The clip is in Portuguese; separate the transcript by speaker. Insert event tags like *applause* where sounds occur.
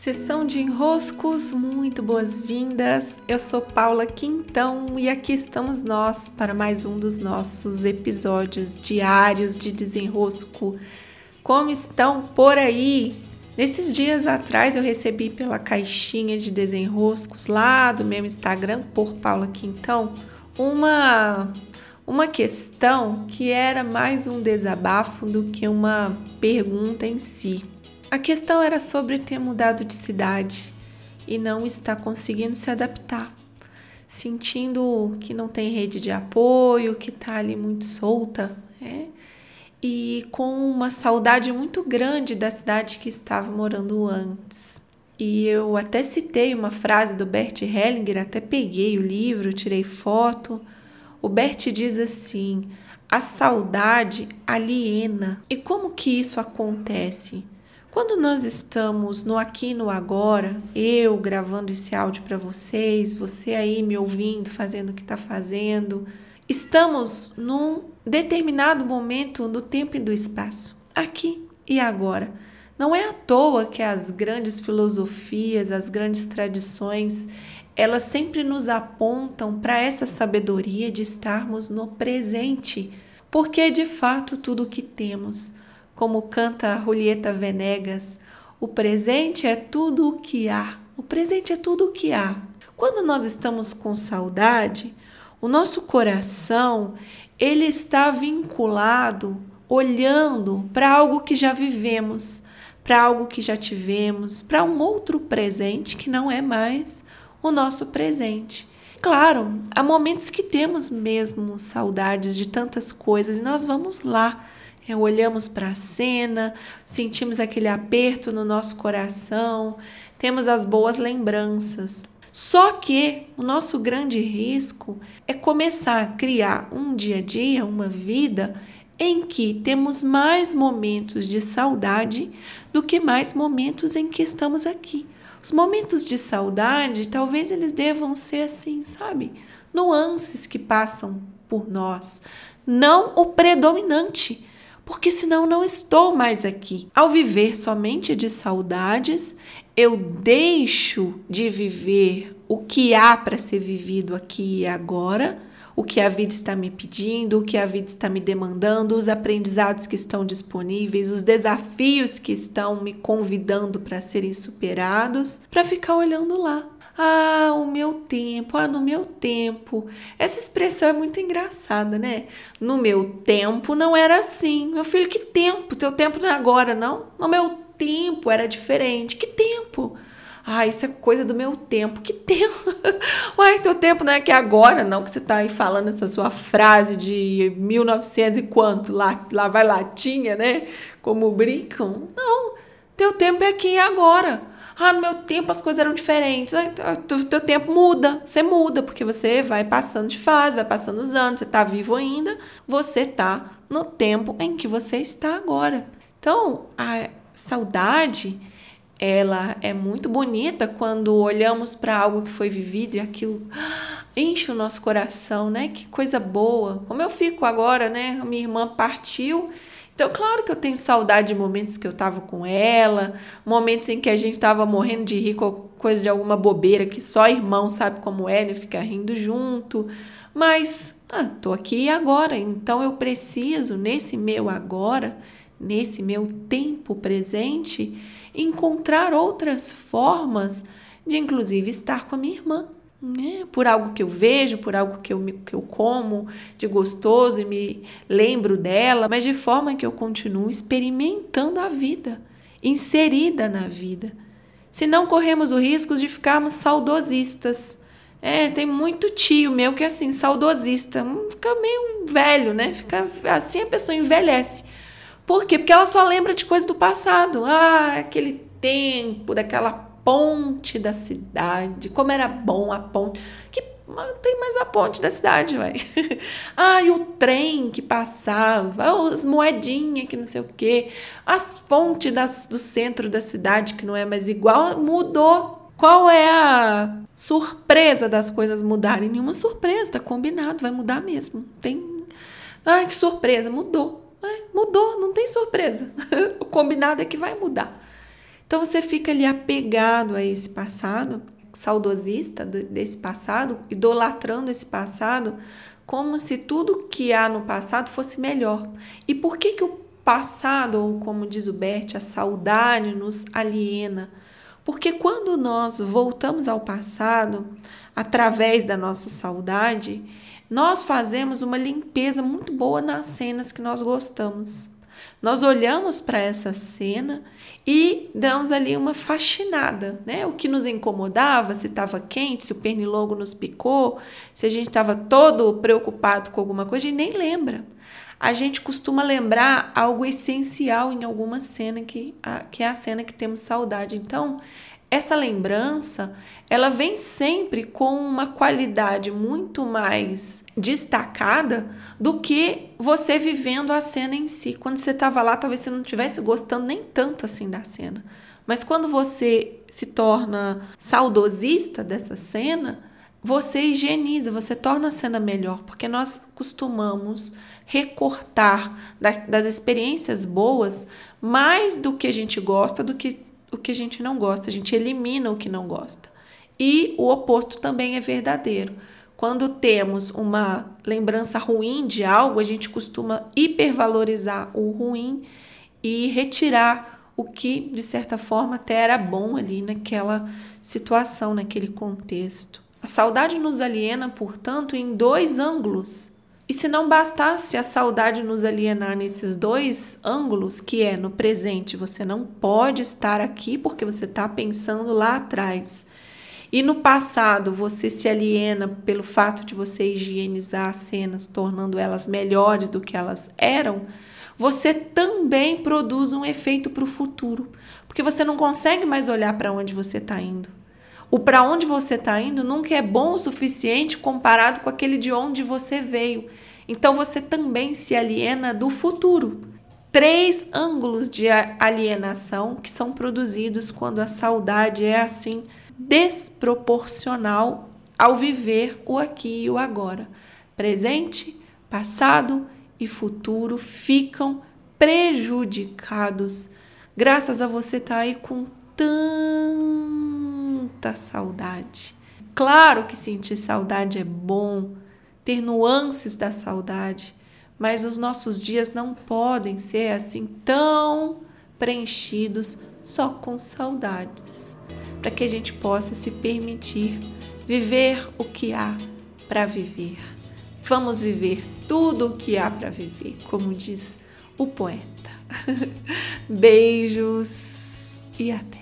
Speaker 1: Sessão de enroscos, muito boas-vindas. Eu sou Paula Quintão e aqui estamos nós para mais um dos nossos episódios diários de desenrosco. Como estão por aí? Nesses dias atrás eu recebi pela caixinha de desenroscos lá do meu Instagram, por Paula Quintão, uma uma questão que era mais um desabafo do que uma pergunta em si. A questão era sobre ter mudado de cidade e não estar conseguindo se adaptar, sentindo que não tem rede de apoio, que está ali muito solta, né? e com uma saudade muito grande da cidade que estava morando antes. E eu até citei uma frase do Bert Hellinger, até peguei o livro, tirei foto. O Bert diz assim: a saudade aliena. E como que isso acontece? Quando nós estamos no aqui no agora, eu gravando esse áudio para vocês, você aí me ouvindo, fazendo o que está fazendo, estamos num determinado momento do tempo e do espaço, aqui e agora. Não é à toa que as grandes filosofias, as grandes tradições, elas sempre nos apontam para essa sabedoria de estarmos no presente, porque é de fato tudo o que temos como canta Julieta Venegas, o presente é tudo o que há. O presente é tudo o que há. Quando nós estamos com saudade, o nosso coração, ele está vinculado, olhando para algo que já vivemos, para algo que já tivemos, para um outro presente que não é mais o nosso presente. Claro, há momentos que temos mesmo saudades de tantas coisas e nós vamos lá é, olhamos para a cena, sentimos aquele aperto no nosso coração, temos as boas lembranças. Só que o nosso grande risco é começar a criar um dia a dia, uma vida em que temos mais momentos de saudade do que mais momentos em que estamos aqui. Os momentos de saudade, talvez eles devam ser assim, sabe? Nuances que passam por nós, não o predominante porque senão não estou mais aqui. Ao viver somente de saudades, eu deixo de viver o que há para ser vivido aqui e agora, o que a vida está me pedindo, o que a vida está me demandando, os aprendizados que estão disponíveis, os desafios que estão me convidando para serem superados, para ficar olhando lá ah, o meu tempo, ah, no meu tempo. Essa expressão é muito engraçada, né? No meu tempo não era assim. Meu filho, que tempo? Teu tempo não é agora, não? No meu tempo era diferente. Que tempo? Ah, isso é coisa do meu tempo. Que tempo? *laughs* Uai, teu tempo não é que é agora, não, que você tá aí falando essa sua frase de 1900 e quanto, lá, lá vai latinha, né? Como brincam. Não, teu tempo é aqui e agora. Ah, no meu tempo as coisas eram diferentes. O teu tempo muda, você muda, porque você vai passando de fase, vai passando os anos, você está vivo ainda, você está no tempo em que você está agora. Então, a saudade, ela é muito bonita quando olhamos para algo que foi vivido e aquilo enche o nosso coração, né? Que coisa boa. Como eu fico agora, né? Minha irmã partiu então, claro que eu tenho saudade de momentos que eu tava com ela, momentos em que a gente tava morrendo de rir com coisa de alguma bobeira que só irmão sabe como é, né? Ficar rindo junto. Mas, ah, tô aqui agora, então eu preciso, nesse meu agora, nesse meu tempo presente, encontrar outras formas de, inclusive, estar com a minha irmã né? por algo que eu vejo, por algo que eu, que eu como de gostoso e me lembro dela, mas de forma que eu continuo experimentando a vida, inserida na vida. Se não corremos o risco de ficarmos saudosistas. É, tem muito tio meu que é assim, saudosista, fica meio velho, né? Fica assim a pessoa envelhece. Por quê? Porque ela só lembra de coisas do passado. Ah, aquele tempo, daquela ponte da cidade. Como era bom a ponte. Que não tem mais a ponte da cidade, ah, *laughs* e o trem que passava, as moedinhas que não sei o quê, as fontes das, do centro da cidade que não é mais igual, mudou. Qual é a surpresa das coisas mudarem? Nenhuma surpresa, tá combinado, vai mudar mesmo. Tem. Ai, que surpresa, mudou. É, mudou, não tem surpresa. *laughs* o combinado é que vai mudar. Então você fica ali apegado a esse passado, saudosista desse passado, idolatrando esse passado, como se tudo que há no passado fosse melhor. E por que que o passado, ou como diz o Bert, a saudade nos aliena? Porque quando nós voltamos ao passado, através da nossa saudade, nós fazemos uma limpeza muito boa nas cenas que nós gostamos. Nós olhamos para essa cena e damos ali uma faxinada, né? O que nos incomodava, se estava quente, se o pernilongo nos picou, se a gente estava todo preocupado com alguma coisa, a gente nem lembra. A gente costuma lembrar algo essencial em alguma cena que, que é a cena que temos saudade. Então, essa lembrança, ela vem sempre com uma qualidade muito mais destacada do que você vivendo a cena em si. Quando você estava lá, talvez você não estivesse gostando nem tanto assim da cena. Mas quando você se torna saudosista dessa cena, você higieniza, você torna a cena melhor, porque nós costumamos recortar das experiências boas mais do que a gente gosta do que o que a gente não gosta, a gente elimina o que não gosta. E o oposto também é verdadeiro. Quando temos uma lembrança ruim de algo, a gente costuma hipervalorizar o ruim e retirar o que, de certa forma, até era bom ali naquela situação, naquele contexto. A saudade nos aliena, portanto, em dois ângulos. E se não bastasse a saudade nos alienar nesses dois ângulos, que é no presente, você não pode estar aqui porque você está pensando lá atrás. E no passado, você se aliena pelo fato de você higienizar as cenas, tornando elas melhores do que elas eram. Você também produz um efeito para o futuro, porque você não consegue mais olhar para onde você está indo. O para onde você está indo nunca é bom o suficiente comparado com aquele de onde você veio. Então você também se aliena do futuro. Três ângulos de alienação que são produzidos quando a saudade é assim desproporcional ao viver o aqui e o agora. Presente, passado e futuro ficam prejudicados graças a você estar tá aí com tanta saudade. Claro que sentir saudade é bom, ter nuances da saudade, mas os nossos dias não podem ser assim tão preenchidos só com saudades, para que a gente possa se permitir viver o que há para viver. Vamos viver tudo o que há para viver, como diz o poeta. *laughs* Beijos e até.